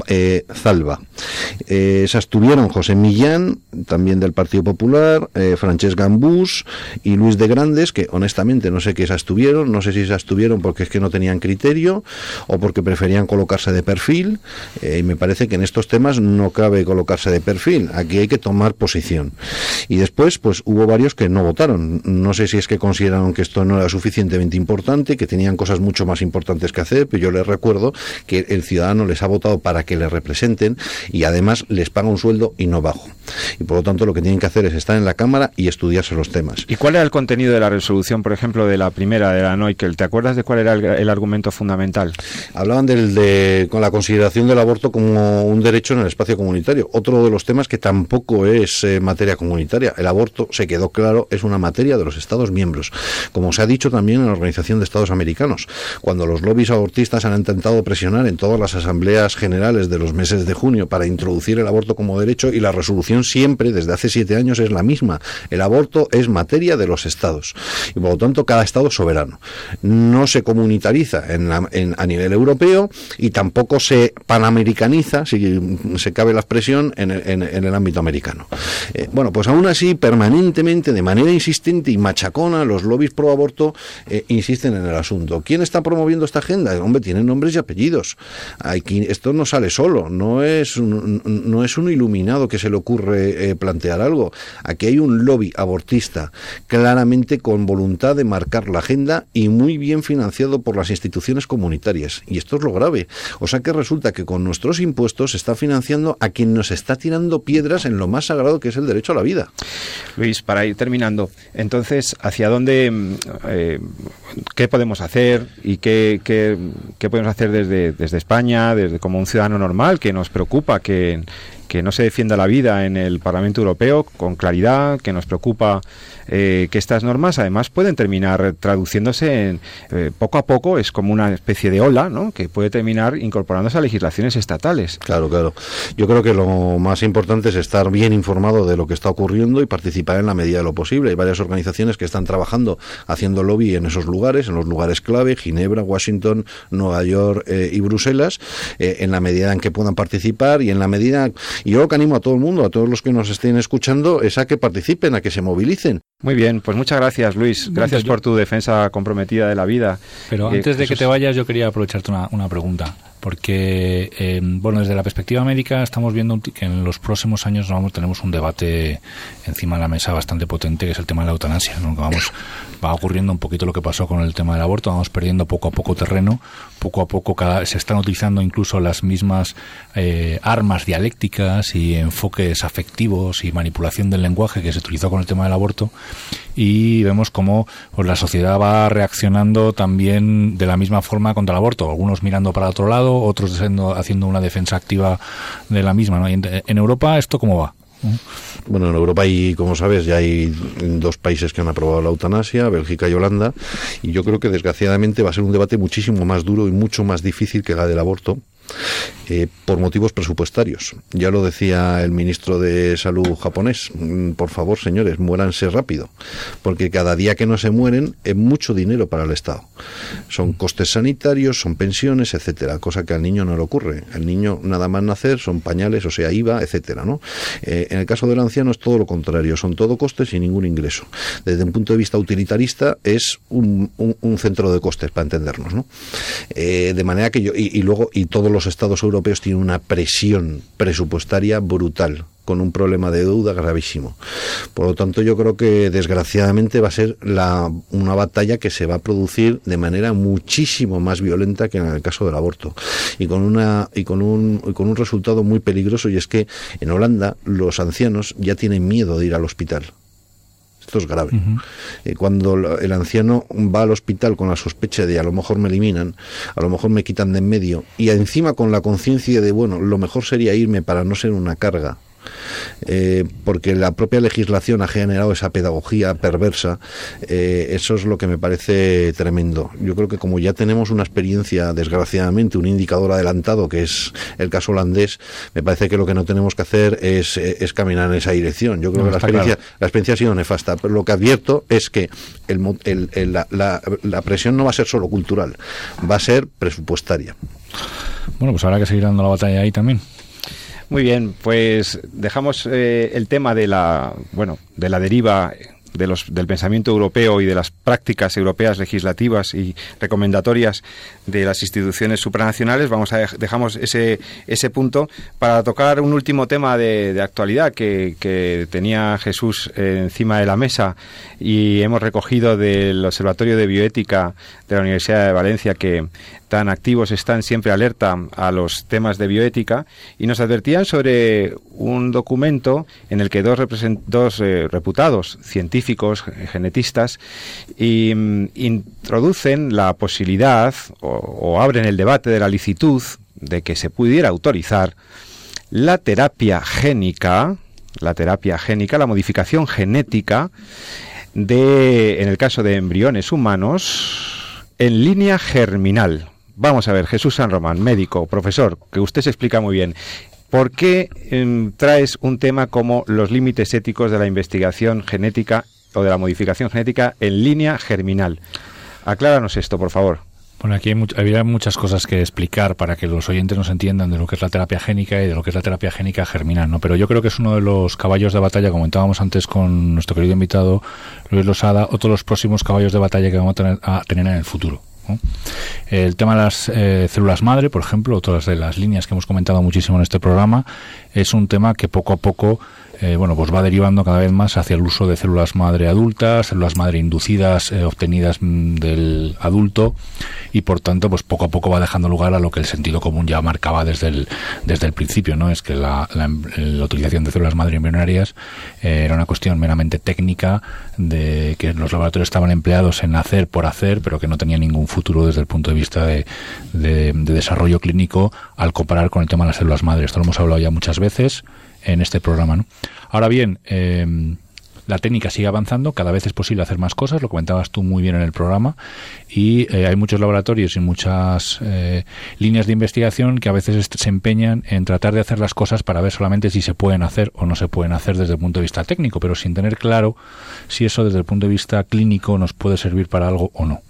eh, Zalba. Eh, se abstuvieron José Millán, también del Partido Popular, eh, Francesc Gambús y Luis de Grandes, que honestamente no sé qué se abstuvieron, no sé si se abstuvieron porque es que no tenían criterio o porque preferían colocarse de perfil, eh, y me parece que en estos temas no cabe colocarse de perfil, aquí hay que tomar posición. Y después, pues hubo varios que no votaron, no sé si es que consideraron que esto no era suficientemente importante, que tenían cosas mucho más importantes que hacer, pero yo les recuerdo que el ciudadano les ha votado para que le representen y además les paga un sueldo y no bajo. Y por lo tanto lo que tienen que hacer es estar en la Cámara y estudiarse los temas. ¿Y cuál era el contenido de la resolución, por ejemplo, de la primera, de la Noikel? ¿Te acuerdas de cuál era el, argumento fundamental? Hablaban del, de con la consideración del aborto como un derecho en el espacio comunitario. Otro de los temas que tampoco es eh, materia comunitaria. El aborto, se quedó claro, es una materia de los Estados miembros. Como se ha dicho también en la Organización de Estados Americanos. Cuando los lobbies abortistas han intentado presionar en todas las asambleas generales de los meses de junio para introducir el aborto como derecho y la resolución siempre, desde hace siete años, es la misma. El aborto es materia de los estados y por lo tanto cada estado es soberano. No se comunitariza en, a nivel europeo y tampoco se panamericaniza, si se cabe la expresión, en el, ámbito americano. Eh, bueno, pues aún así, permanentemente, de manera insistente y machacona, los lobbies pro aborto eh, insisten en el asunto. ¿Quién está promoviendo esta agenda? Hombre, tienen nombres y apellidos. esto no sale solo, no es un, no es un iluminado que se le ocurre eh, plantear algo aquí hay un lobby abortista claramente con voluntad de marcar la agenda y muy bien financiado por las instituciones comunitarias. Y esto es lo grave. O sea que resulta que con nuestros impuestos se está financiando a quien nos está tirando piedras en lo más sagrado que es el derecho a la vida. Luis, para ir terminando, entonces, ¿hacia dónde, mm, eh, qué podemos hacer y qué podemos hacer desde, desde España, desde como un ciudadano normal que nos preocupa que que no se defienda la vida en el Parlamento Europeo con claridad, que nos preocupa eh, que estas normas además pueden terminar traduciéndose en, eh, poco a poco, es como una especie de ola, ¿no? que puede terminar incorporándose a legislaciones estatales. Claro, claro. Yo creo que lo más importante es estar bien informado de lo que está ocurriendo y participar en la medida de lo posible. Hay varias organizaciones que están trabajando haciendo lobby en esos lugares, en los lugares clave, Ginebra, Washington, Nueva York eh, y Bruselas, en la medida en que puedan participar y en la medida y yo lo que animo a todo el mundo, a todos los que nos estén escuchando, es a que participen, a que se movilicen. Muy bien, pues muchas gracias Luis, gracias por tu defensa comprometida de la vida. Pero eh, antes de que te vayas yo quería aprovecharte una, una pregunta porque, eh, bueno, desde la perspectiva médica estamos viendo que en los próximos años vamos, tenemos un debate encima de la mesa bastante potente, que es el tema de la eutanasia, ¿no? Que vamos, va ocurriendo un poquito lo que pasó con el tema del aborto, vamos perdiendo poco a poco terreno, poco a poco cada, se están utilizando incluso las mismas eh, armas dialécticas y enfoques afectivos y manipulación del lenguaje que se utilizó con el tema del aborto y vemos cómo pues, la sociedad va reaccionando también de la misma forma contra el aborto, algunos mirando para otro lado, otros haciendo una defensa activa de la misma. ¿no? en, Europa esto cómo va? Bueno, en Europa hay, como sabes, ya hay dos países que han aprobado la eutanasia, Bélgica y Holanda, y yo creo que desgraciadamente va a ser un debate muchísimo más duro y mucho más difícil que la del aborto, eh, por motivos presupuestarios. Ya lo decía el ministro de Salud japonés. Mm, por favor, señores, muéranse rápido, porque cada día que no se mueren es mucho dinero para el Estado. Son costes sanitarios, son pensiones, etcétera, cosa que al niño no le ocurre. El niño nada más nacer son pañales, o sea, IVA, etcétera, ¿no? Eh, en el caso del anciano es todo lo contrario, son todo costes y ningún ingreso. Desde un punto de vista utilitarista es un, centro de costes para entendernos, ¿no? Eh, de manera que yo y, y luego y todos los los estados europeos tienen una presión presupuestaria brutal con un problema de deuda gravísimo. Por lo tanto, yo creo que desgraciadamente va a ser la, una batalla que se va a producir de manera muchísimo más violenta que en el caso del aborto y con una y con un y con un resultado muy peligroso y es que en Holanda los ancianos ya tienen miedo de ir al hospital esto es grave. Eh, cuando el anciano va al hospital con la sospecha de a lo mejor me eliminan, a lo mejor me quitan de en medio, y encima con la conciencia de, bueno, lo mejor sería irme para no ser una carga, eh, porque la propia legislación ha generado esa pedagogía perversa, eh, eso es lo que me parece tremendo. Yo creo que como ya tenemos una experiencia, desgraciadamente, un indicador adelantado, que es el caso holandés, me parece que lo que no tenemos que hacer es, es caminar en esa dirección. Yo creo que la experiencia, la experiencia ha sido nefasta, pero lo que advierto es que el, la, la, la presión no va a ser solo cultural, va a ser presupuestaria. Bueno, pues habrá que seguir dando la batalla ahí también. Muy bien, pues dejamos eh, el tema de la, bueno, de la deriva de los, del pensamiento europeo y de las prácticas europeas legislativas y recomendatorias de las instituciones supranacionales, vamos a dejamos ese, ese punto para tocar un último tema de, de actualidad que, que, tenía Jesús encima de la mesa y hemos recogido del Observatorio de Bioética de la Universidad de Valencia que tan activos están siempre alerta a los temas de bioética y nos advertían sobre un documento en el que dos, eh, reputados científicos, genetistas, y, mm, introducen la posibilidad o abren el debate de la licitud de que se pudiera autorizar la terapia génica, la terapia génica, la modificación genética de, en el caso de embriones humanos, en línea germinal. Vamos a ver, Jesús San Román, médico, profesor, que usted se explica muy bien. ¿Por qué em, traes un tema como los límites éticos de la investigación genética o de la modificación genética en línea germinal? Acláranos esto, por favor. Bueno, aquí hay había muchas cosas que explicar para que los oyentes nos entiendan de lo que es la terapia génica y de lo que es la terapia génica germinal, ¿no? Pero yo creo que es uno de los caballos de batalla, comentábamos antes con nuestro querido invitado Luis Losada, otro de los próximos caballos de batalla que vamos a tener en el futuro. El tema de las eh, células madre, por ejemplo, todas de las líneas que hemos comentado muchísimo en este programa, es un tema que poco a poco eh, bueno, pues va derivando cada vez más hacia el uso de células madre adultas, células madre inducidas, eh, obtenidas mm, del adulto, y por tanto, pues poco a poco va dejando lugar a lo que el sentido común ya marcaba desde el, desde el principio, ¿no? Es que la, utilización de células madre embrionarias eh, era una cuestión meramente técnica de que los laboratorios estaban empleados en hacer por hacer, pero que no tenía ningún futuro desde el punto de vista de, de desarrollo clínico al comparar con el tema de las células madre. Esto lo hemos hablado ya muchas veces en este programa. ¿no? Ahora bien, eh, la técnica sigue avanzando, cada vez es posible hacer más cosas, lo comentabas tú muy bien en el programa, y eh, hay muchos laboratorios y muchas eh, líneas de investigación que a veces se empeñan en tratar de hacer las cosas para ver solamente si se pueden hacer o no se pueden hacer desde el punto de vista técnico, pero sin tener claro si eso desde el punto de vista clínico nos puede servir para algo o no.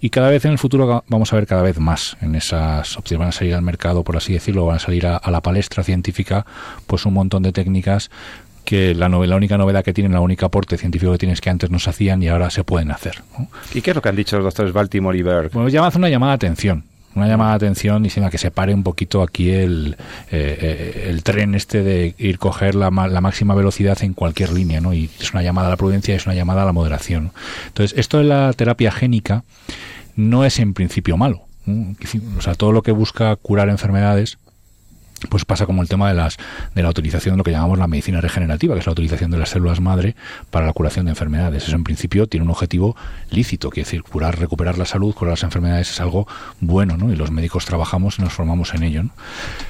Y cada vez en el futuro vamos a ver cada vez más en esas opciones. Van a salir al mercado, por así decirlo, van a salir a, a la palestra científica, pues un montón de técnicas que la, la única novedad que tienen, la única aporte científico que tienen es que antes no se hacían y ahora se pueden hacer. ¿Y qué es lo que han dicho los doctores Baltimore y Berg? Bueno, llama una llamada de atención una llamada de atención diciendo que se pare un poquito aquí el, eh, eh, el tren este de ir coger la, la, máxima velocidad en cualquier línea, ¿no? Y es una llamada a la prudencia y es una llamada a la moderación. Entonces, esto de la terapia génica no es en principio malo. O sea, todo lo que busca curar enfermedades pues pasa como el tema de las de la utilización de lo que llamamos la medicina regenerativa, que es la utilización de las células madre para la curación de enfermedades. Eso en principio tiene un objetivo lícito, que es decir, curar, recuperar la salud, curar las enfermedades es algo bueno, ¿no? Y los médicos trabajamos y nos formamos en ello, ¿no?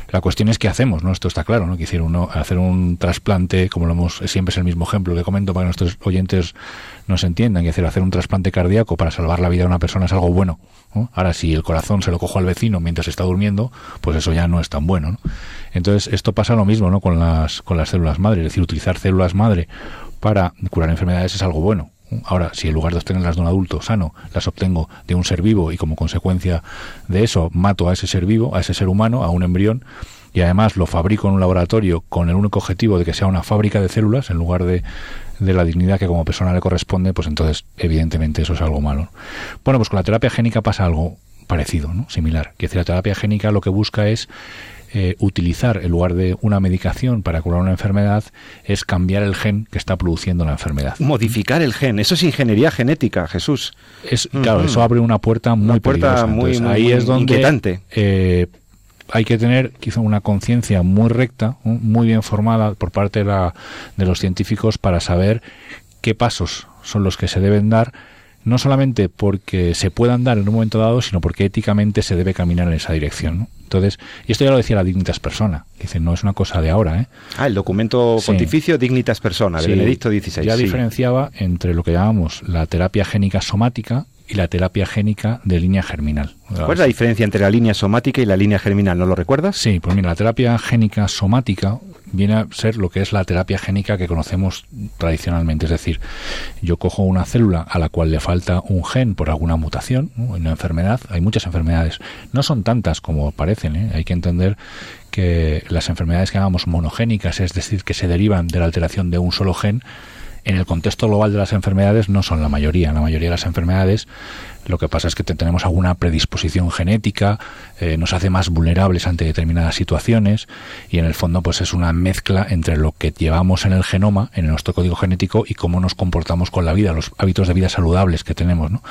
La cuestión es qué hacemos, ¿no? Esto está claro, ¿no? Que hicieron uno hacer un trasplante, como lo hemos siempre es el mismo ejemplo que comento para que nuestros oyentes nos entiendan, que decir, hacer un trasplante cardíaco para salvar la vida de una persona es algo bueno. Ahora, si el corazón se lo cojo al vecino mientras está durmiendo, pues eso ya no es tan bueno. ¿no? Entonces, esto pasa lo mismo ¿no? con, las, con las células madre. Es decir, utilizar células madre para curar enfermedades es algo bueno. Ahora, si en lugar de obtenerlas de un adulto sano, las obtengo de un ser vivo y como consecuencia de eso mato a ese ser vivo, a ese ser humano, a un embrión, y además lo fabrico en un laboratorio con el único objetivo de que sea una fábrica de células en lugar de de la dignidad que como persona le corresponde, pues entonces evidentemente eso es algo malo. Bueno, pues con la terapia génica pasa algo parecido, ¿no? similar. Que la terapia génica lo que busca es eh, utilizar en lugar de una medicación para curar una enfermedad es cambiar el gen que está produciendo la enfermedad. Modificar el gen, eso es ingeniería genética, Jesús. Es, Claro, eso abre una puerta muy puerta Muy, ahí es donde inquietante. Eh, hay que tener quizá una conciencia muy recta, muy bien formada por parte de, la, de los científicos para saber qué pasos son los que se deben dar no solamente porque se puedan dar en un momento dado, sino porque éticamente se debe caminar en esa dirección. Entonces, y esto ya lo decía la Dignitas Persona, dice, no es una cosa de ahora. ¿eh? Ah, el documento pontificio Dignitas Persona, de Benedicto XVI. Ya diferenciaba entre lo que llamamos la terapia génica somática y la terapia génica de línea germinal. ¿Cuál es la diferencia entre la línea somática y la línea germinal? ¿No lo recuerdas? Sí, pues mira, la terapia génica somática viene a ser lo que es la terapia génica que conocemos tradicionalmente. Es decir, yo cojo una célula a la cual le falta un gen por alguna mutación, una enfermedad. Hay muchas enfermedades, no son tantas como parecen. ¿eh? Hay que entender que las enfermedades que llamamos monogénicas, es decir, que se derivan de la alteración de un solo gen, en el contexto global de las enfermedades no son la mayoría. La mayoría de las enfermedades lo que pasa es que tenemos alguna predisposición genética, eh, nos hace más vulnerables ante determinadas situaciones y en el fondo pues es una mezcla entre lo que llevamos en el genoma, en nuestro código genético y cómo nos comportamos con la vida, los hábitos de vida saludables que tenemos, ¿no?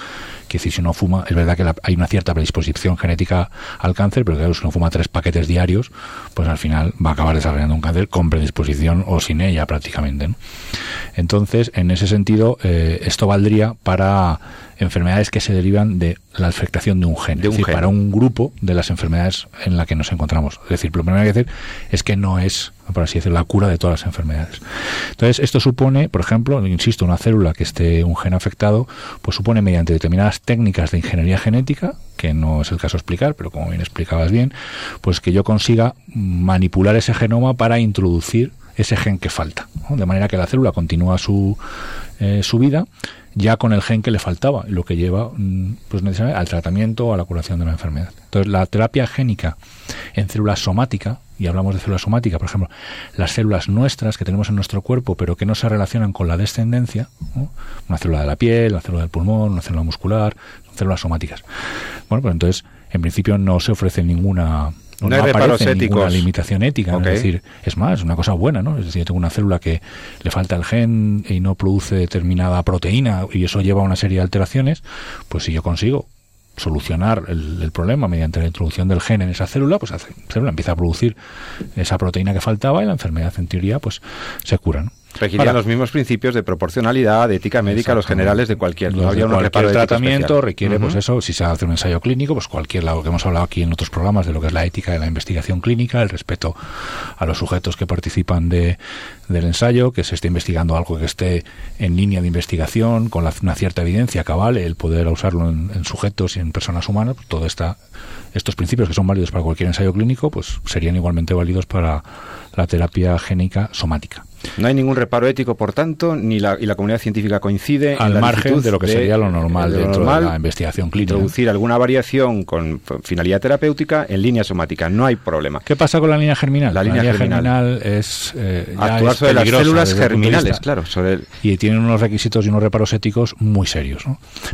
Que si uno fuma, es verdad que hay una cierta predisposición genética al cáncer, pero claro, si uno fuma tres paquetes diarios, pues al final va a acabar desarrollando un cáncer con predisposición o sin ella prácticamente. Entonces, en ese sentido, eh, esto valdría para enfermedades que se derivan de la afectación de un gen. es decir, para un grupo de las enfermedades en la que nos encontramos. Es decir, lo primero que hay que decir es que no es, por así decirlo, la cura de todas las enfermedades. Entonces, esto supone, por ejemplo, insisto, una célula que esté un gen afectado, pues supone mediante determinadas técnicas de ingeniería genética, que no es el caso explicar, pero como bien explicabas bien, pues que yo consiga manipular ese genoma para introducir ese gen que falta, de manera que la célula continúa su, eh, su vida ya con el gen que le faltaba, lo que lleva mm, pues, al tratamiento o a la curación de la enfermedad. Entonces, la terapia génica en células somática, y hablamos de células somática, por ejemplo, las células nuestras que tenemos en nuestro cuerpo, pero que no se relacionan con la descendencia, una célula de la piel, una célula del pulmón, una célula muscular, células somáticas. Bueno, pues entonces, en principio no se ofrece ninguna no, hay reparos éticos. limitación ética. Es decir, es más, es una cosa buena, ¿no? Es decir, yo tengo una célula que le falta el gen y no produce determinada proteína y eso lleva a una serie de alteraciones, pues si yo consigo solucionar el, problema mediante la introducción del gen en esa célula, pues la célula empieza a producir esa proteína que faltaba y la enfermedad en teoría pues se cura. ¿no? Requirían los mismos principios de proporcionalidad, de ética médica, los generales de cualquier, no cualquier tratamiento requiere, pues eso, si se hace un ensayo clínico, pues cualquier lado que hemos hablado aquí en otros programas de lo que es la ética de la investigación clínica, el respeto a los sujetos que participan de, del ensayo, que se esté investigando algo que esté en línea de investigación, con una cierta evidencia cabal, el poder usarlo en, sujetos y en personas humanas, pues todo esta, estos principios que son válidos para cualquier ensayo clínico, pues serían igualmente válidos para la terapia génica somática. No hay ningún reparo ético, por tanto, ni la, y la comunidad científica coincide al margen de lo que sería lo normal dentro de la investigación clínica. Introducir alguna variación con finalidad terapéutica en línea somática, no hay problema. ¿Qué pasa con la línea germinal? La, línea, germinal, es eh, actuar sobre las células germinales, claro, y tienen unos requisitos y unos reparos éticos muy serios.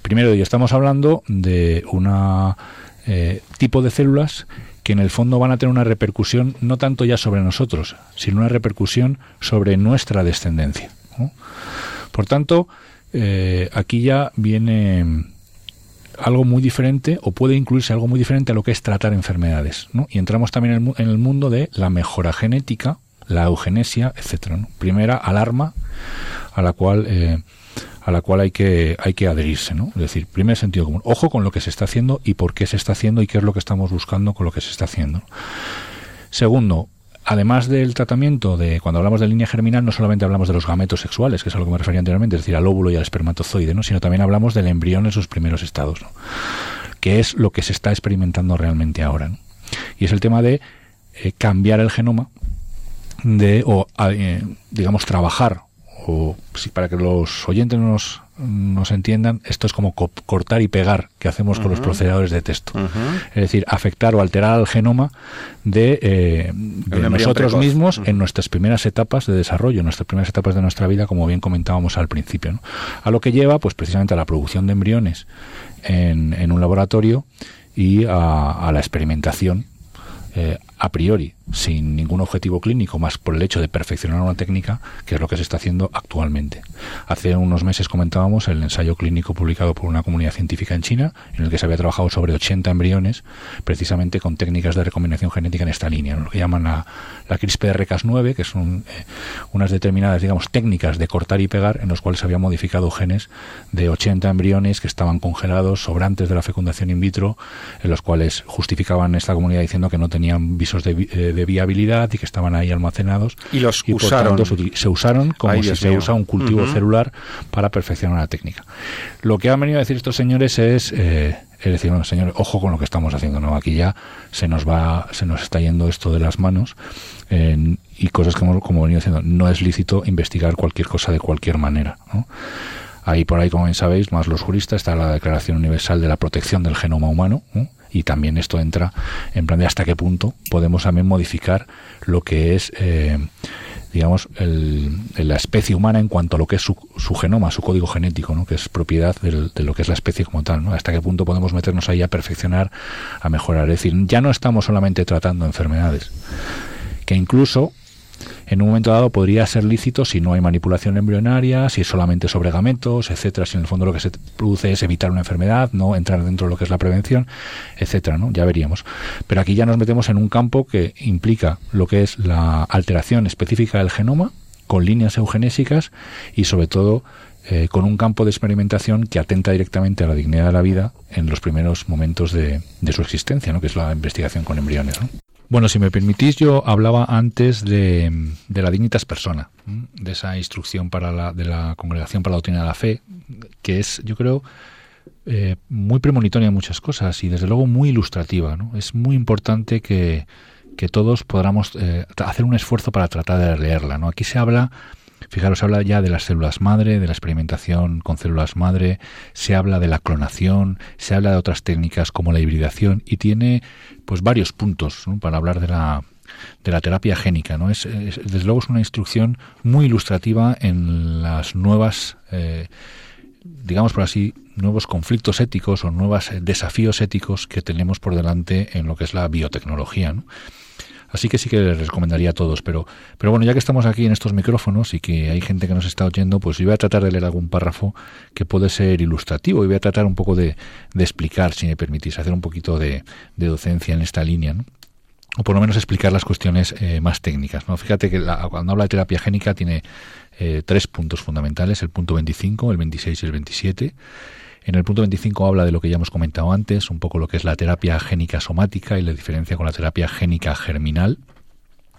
Primero, y estamos hablando de una eh, tipo de células que en el fondo van a tener una repercusión no tanto ya sobre nosotros, sino una repercusión sobre nuestra descendencia. Por tanto, eh, aquí ya viene algo muy diferente o puede incluirse algo muy diferente a lo que es tratar enfermedades. Y entramos también en el, mundo de la mejora genética, la eugenesia, etcétera. Primera alarma a la cual eh, a la cual hay que, hay que adherirse, ¿no? Es decir, primer sentido común, ojo con lo que se está haciendo y por qué se está haciendo y qué es lo que estamos buscando con lo que se está haciendo. Segundo, además del tratamiento de cuando hablamos de línea germinal no solamente hablamos de los gametos sexuales que es a lo que me refería anteriormente es decir al óvulo y al espermatozoide no sino también hablamos del embrión en sus primeros estados que es lo que se está experimentando realmente ahora y es el tema de eh, cambiar el genoma de o eh, digamos trabajar o si para que los oyentes nos, nos entiendan, esto es como cortar y pegar que hacemos con los procesadores de texto. Es decir, afectar o alterar al genoma de, eh, nosotros mismos en nuestras primeras etapas de desarrollo, en nuestras primeras etapas de nuestra vida, como bien comentábamos al principio. A lo que lleva, pues precisamente a la producción de embriones en, en un laboratorio y a, a la experimentación eh, a priori, sin ningún objetivo clínico, más por el hecho de perfeccionar una técnica, que es lo que se está haciendo actualmente. Hace unos meses comentábamos el ensayo clínico publicado por una comunidad científica en China, en el que se había trabajado sobre 80 embriones, precisamente con técnicas de recombinación genética en esta línea, lo que llaman la, la CRISPR-Cas9, que son eh, unas determinadas, digamos, técnicas de cortar y pegar, en los cuales se habían modificado genes de 80 embriones que estaban congelados sobrantes de la fecundación in vitro, en los cuales justificaban esta comunidad diciendo que no tenían visos de, eh, de viabilidad y que estaban ahí almacenados. Y los usaron. se usaron como si se usa un cultivo celular para perfeccionar la técnica. Lo que han venido a decir estos señores es, eh, es decir, bueno, señores, ojo con lo que estamos haciendo, ¿no? Aquí ya se nos va, se nos está yendo esto de las manos y cosas que hemos, como venido diciendo, no es lícito investigar cualquier cosa de cualquier manera, Ahí por ahí, como bien sabéis, más los juristas, está la Declaración Universal de la Protección del Genoma Humano, y también esto entra en plan de hasta qué punto podemos también modificar lo que es eh, digamos el, la especie humana en cuanto a lo que es su, su genoma su código genético ¿no? que es propiedad de lo que es la especie como tal ¿no? hasta qué punto podemos meternos ahí a perfeccionar a mejorar es decir ya no estamos solamente tratando enfermedades que incluso en un momento dado podría ser lícito si no hay manipulación embrionaria, si es solamente sobre gametos, etcétera, si en el fondo lo que se produce es evitar una enfermedad, no entrar dentro de lo que es la prevención, etcétera, ¿no? Ya veríamos. Pero aquí ya nos metemos en un campo que implica lo que es la alteración específica del genoma con líneas eugenésicas y sobre todo eh, con un campo de experimentación que atenta directamente a la dignidad de la vida en los primeros momentos de, de su existencia, ¿no? que es la investigación con embriones. ¿no? Bueno, si me permitís, yo hablaba antes de, la dignitas persona, de esa instrucción para la, de la Congregación para la Doctrina de la Fe, que es, yo creo, eh, muy premonitoria en muchas cosas y desde luego muy ilustrativa. Es muy importante que, todos podamos eh, hacer un esfuerzo para tratar de leerla. Aquí se habla Fijaros, habla ya de las células madre, de la experimentación con células madre, se habla de la clonación, se habla de otras técnicas como la hibridación y tiene pues varios puntos para hablar de la, de la terapia génica. ¿no? Es, desde luego es una instrucción muy ilustrativa en las nuevas, eh, digamos por así, nuevos conflictos éticos o nuevos desafíos éticos que tenemos por delante en lo que es la biotecnología. ¿no? Así que sí que les recomendaría a todos. Pero, pero bueno, ya que estamos aquí en estos micrófonos y que hay gente que nos está oyendo, pues yo voy a tratar de leer algún párrafo que puede ser ilustrativo y voy a tratar un poco de, explicar, si me permitís, hacer un poquito de, docencia en esta línea. o por lo menos explicar las cuestiones eh, más técnicas. ¿no? Fíjate que cuando habla de terapia génica tiene eh, tres puntos fundamentales, el punto 25, el 26 y el 27. En el punto 25 habla de lo que ya hemos comentado antes, un poco lo que es la terapia génica somática y la diferencia con la terapia génica germinal.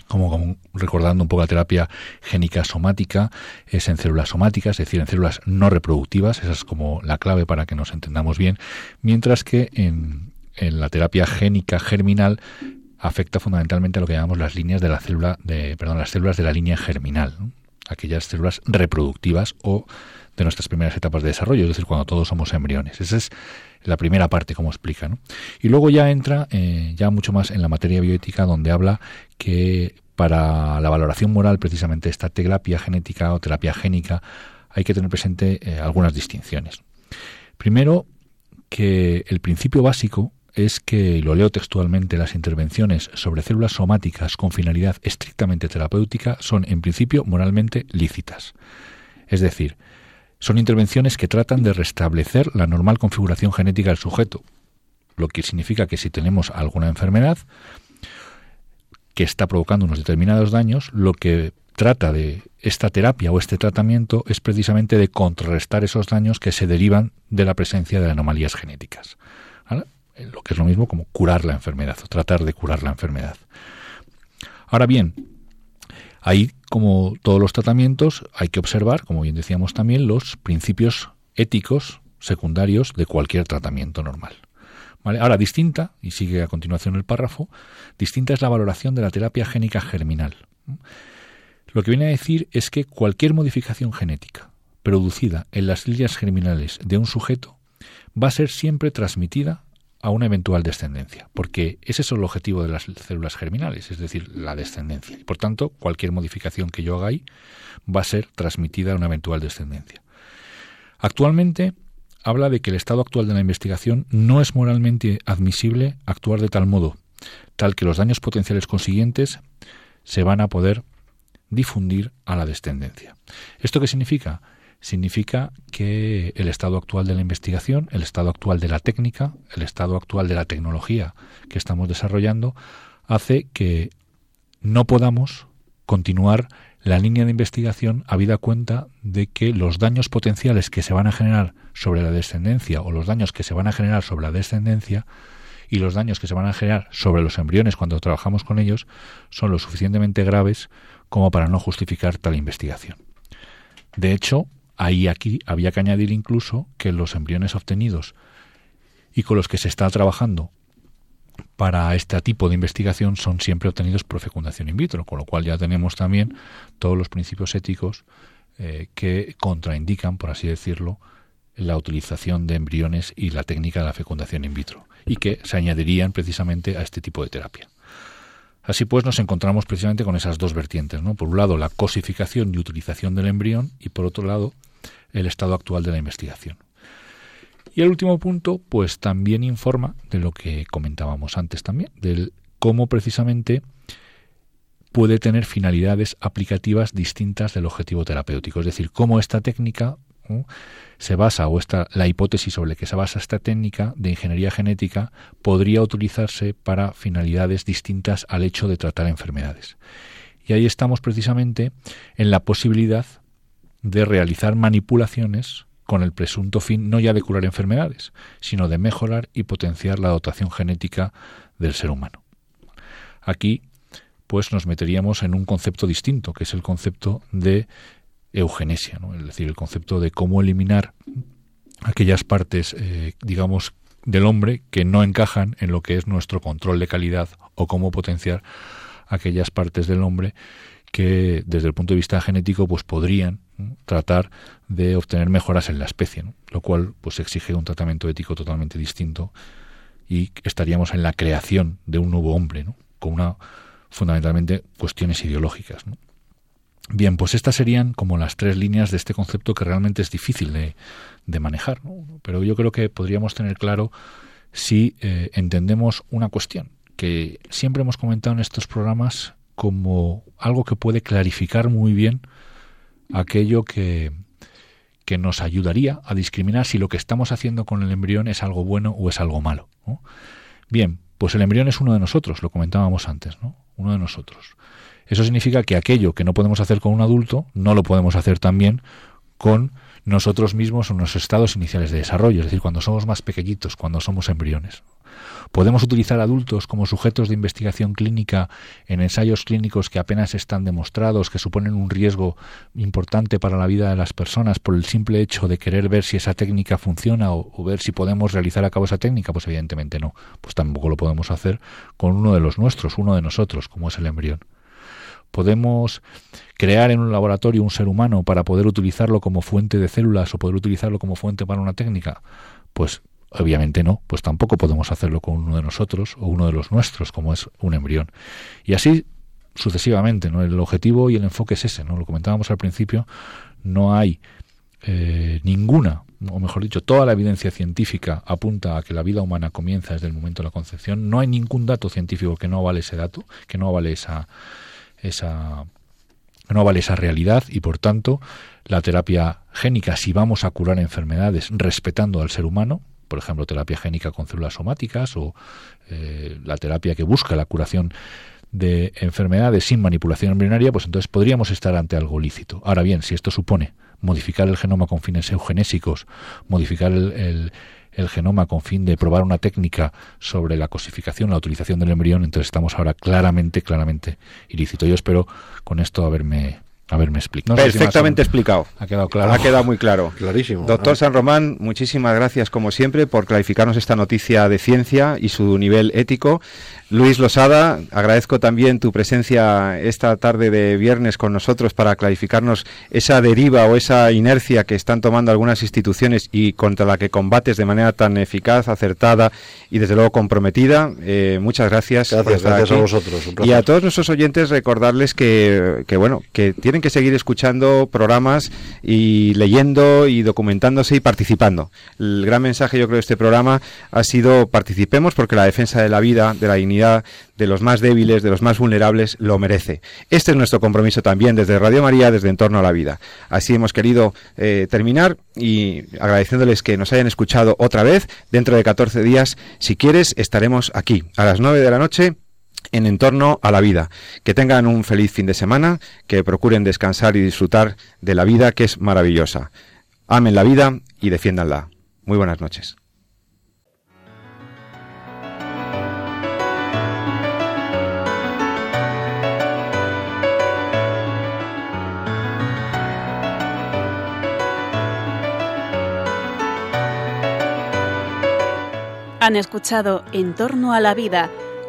Como, recordando un poco la terapia génica somática, es en células somáticas, es decir, en células no reproductivas, esa es como la clave para que nos entendamos bien, mientras que en, la terapia génica germinal afecta fundamentalmente a lo que llamamos las líneas de la célula, de, perdón, las células de la línea germinal, aquellas células reproductivas o de nuestras primeras etapas de desarrollo, es decir, cuando todos somos embriones. Esa es la primera parte, como explica. ¿no? Y luego ya entra eh, ya mucho más en la materia bioética, donde habla que para la valoración moral, precisamente esta terapia genética o terapia génica, hay que tener presente eh, algunas distinciones. Primero, que el principio básico es que, lo leo textualmente, las intervenciones sobre células somáticas con finalidad estrictamente terapéutica son en principio moralmente lícitas. Es decir, son intervenciones que tratan de restablecer la normal configuración genética del sujeto, lo que significa que si tenemos alguna enfermedad que está provocando unos determinados daños, lo que trata de esta terapia o este tratamiento es precisamente de contrarrestar esos daños que se derivan de la presencia de anomalías genéticas. Lo que es lo mismo como curar la enfermedad o tratar de curar la enfermedad. Ahora bien, Ahí, como todos los tratamientos, hay que observar, como bien decíamos también, los principios éticos secundarios de cualquier tratamiento normal. Ahora, distinta, y sigue a continuación el párrafo, distinta es la valoración de la terapia génica germinal. Lo que viene a decir es que cualquier modificación genética producida en las líneas germinales de un sujeto va a ser siempre transmitida a una eventual descendencia, porque ese es el objetivo de las células germinales, es decir, la descendencia. Y por tanto, cualquier modificación que yo haga ahí va a ser transmitida a una eventual descendencia. Actualmente habla de que el estado actual de la investigación no es moralmente admisible actuar de tal modo, tal que los daños potenciales consiguientes se van a poder difundir a la descendencia. ¿Esto qué significa? Significa que el estado actual de la investigación, el estado actual de la técnica, el estado actual de la tecnología que estamos desarrollando, hace que no podamos continuar la línea de investigación habida cuenta de que los daños potenciales que se van a generar sobre la descendencia o los daños que se van a generar sobre la descendencia y los daños que se van a generar sobre los embriones cuando trabajamos con ellos son lo suficientemente graves como para no justificar tal investigación. De hecho, Ahí aquí había que añadir incluso que los embriones obtenidos y con los que se está trabajando para este tipo de investigación son siempre obtenidos por fecundación in vitro, con lo cual ya tenemos también todos los principios éticos eh, que contraindican, por así decirlo, la utilización de embriones y la técnica de la fecundación in vitro, y que se añadirían precisamente a este tipo de terapia. Así pues, nos encontramos precisamente con esas dos vertientes, ¿no? Por un lado, la cosificación y utilización del embrión, y por otro lado, el estado actual de la investigación. Y el último punto, pues también informa de lo que comentábamos antes también, del cómo precisamente puede tener finalidades aplicativas distintas del objetivo terapéutico. Es decir, cómo esta técnica se basa, o esta, la hipótesis sobre la que se basa esta técnica de ingeniería genética podría utilizarse para finalidades distintas al hecho de tratar enfermedades. Y ahí estamos precisamente en la posibilidad de realizar manipulaciones con el presunto fin no ya de curar enfermedades, sino de mejorar y potenciar la dotación genética del ser humano. Aquí, pues nos meteríamos en un concepto distinto, que es el concepto de eugenesia, ¿no? es decir, el concepto de cómo eliminar aquellas partes, eh, digamos, del hombre que no encajan en lo que es nuestro control de calidad o cómo potenciar aquellas partes del hombre que desde el punto de vista genético pues podrían tratar de obtener mejoras en la especie, lo cual pues exige un tratamiento ético totalmente distinto y estaríamos en la creación de un nuevo hombre, con una fundamentalmente cuestiones ideológicas. Bien, pues estas serían como las tres líneas de este concepto que realmente es difícil de, manejar, pero yo creo que podríamos tener claro si eh, entendemos una cuestión que siempre hemos comentado en estos programas como algo que puede clarificar muy bien aquello que, que nos ayudaría a discriminar si lo que estamos haciendo con el embrión es algo bueno o es algo malo. Bien, pues el embrión es uno de nosotros, lo comentábamos antes, ¿no? Uno de nosotros. Eso significa que aquello que no podemos hacer con un adulto, no lo podemos hacer también con nosotros mismos en los estados iniciales de desarrollo, es decir, cuando somos más pequeñitos, cuando somos embriones. Podemos utilizar adultos como sujetos de investigación clínica en ensayos clínicos que apenas están demostrados, que suponen un riesgo importante para la vida de las personas por el simple hecho de querer ver si esa técnica funciona o, ver si podemos realizar a cabo esa técnica. Pues evidentemente no. Pues tampoco lo podemos hacer con uno de los nuestros, uno de nosotros, como es el embrión podemos crear en un laboratorio un ser humano para poder utilizarlo como fuente de células o poder utilizarlo como fuente para una técnica? Pues Obviamente no, pues tampoco podemos hacerlo con uno de nosotros o uno de los nuestros, como es un embrión. Y así sucesivamente, ¿no? El objetivo y el enfoque es ese, ¿no? Lo comentábamos al principio, no hay eh, ninguna, o mejor dicho, toda la evidencia científica apunta a que la vida humana comienza desde el momento de la concepción. No hay ningún dato científico que no vale ese dato, que no vale esa, esa, no vale esa realidad y por tanto la terapia génica, si vamos a curar enfermedades respetando al ser humano, por ejemplo, terapia génica con células somáticas o eh, la terapia que busca la curación de enfermedades sin manipulación embrionaria, pues entonces podríamos estar ante algo lícito. Ahora bien, si esto supone modificar el genoma con fines eugenésicos, modificar el, el, genoma con fin de probar una técnica sobre la cosificación, la utilización del embrión, entonces estamos ahora claramente, claramente ilícito. Yo espero con esto haberme a ver, me explico. Perfectamente explicado. Ha quedado claro. Ha quedado muy claro. Clarísimo. Doctor San Román, muchísimas gracias como siempre por clarificarnos esta noticia de ciencia y su nivel ético. Luis Losada, agradezco también tu presencia esta tarde de viernes con nosotros para clarificarnos esa deriva o esa inercia que están tomando algunas instituciones y contra la que combates de manera tan eficaz, acertada y desde luego comprometida. Eh, muchas gracias. Gracias, gracias a vosotros. y a todos nuestros oyentes recordarles que, que, bueno, que tienen que seguir escuchando programas y leyendo y documentándose y participando. El gran mensaje yo creo de este programa ha sido participemos porque la defensa de la vida, de la dignidad de los más débiles, de los más vulnerables, lo merece. Este es nuestro compromiso también desde Radio María, desde Entorno a la Vida. Así hemos querido eh, terminar y agradeciéndoles que nos hayan escuchado otra vez. Dentro de 14 días, si quieres, estaremos aquí a las 9 de la noche en entorno a la vida. Que tengan un feliz fin de semana, que procuren descansar y disfrutar de la vida que es maravillosa. Amen la vida y defiéndanla. Muy buenas noches. Han escuchado En torno a la vida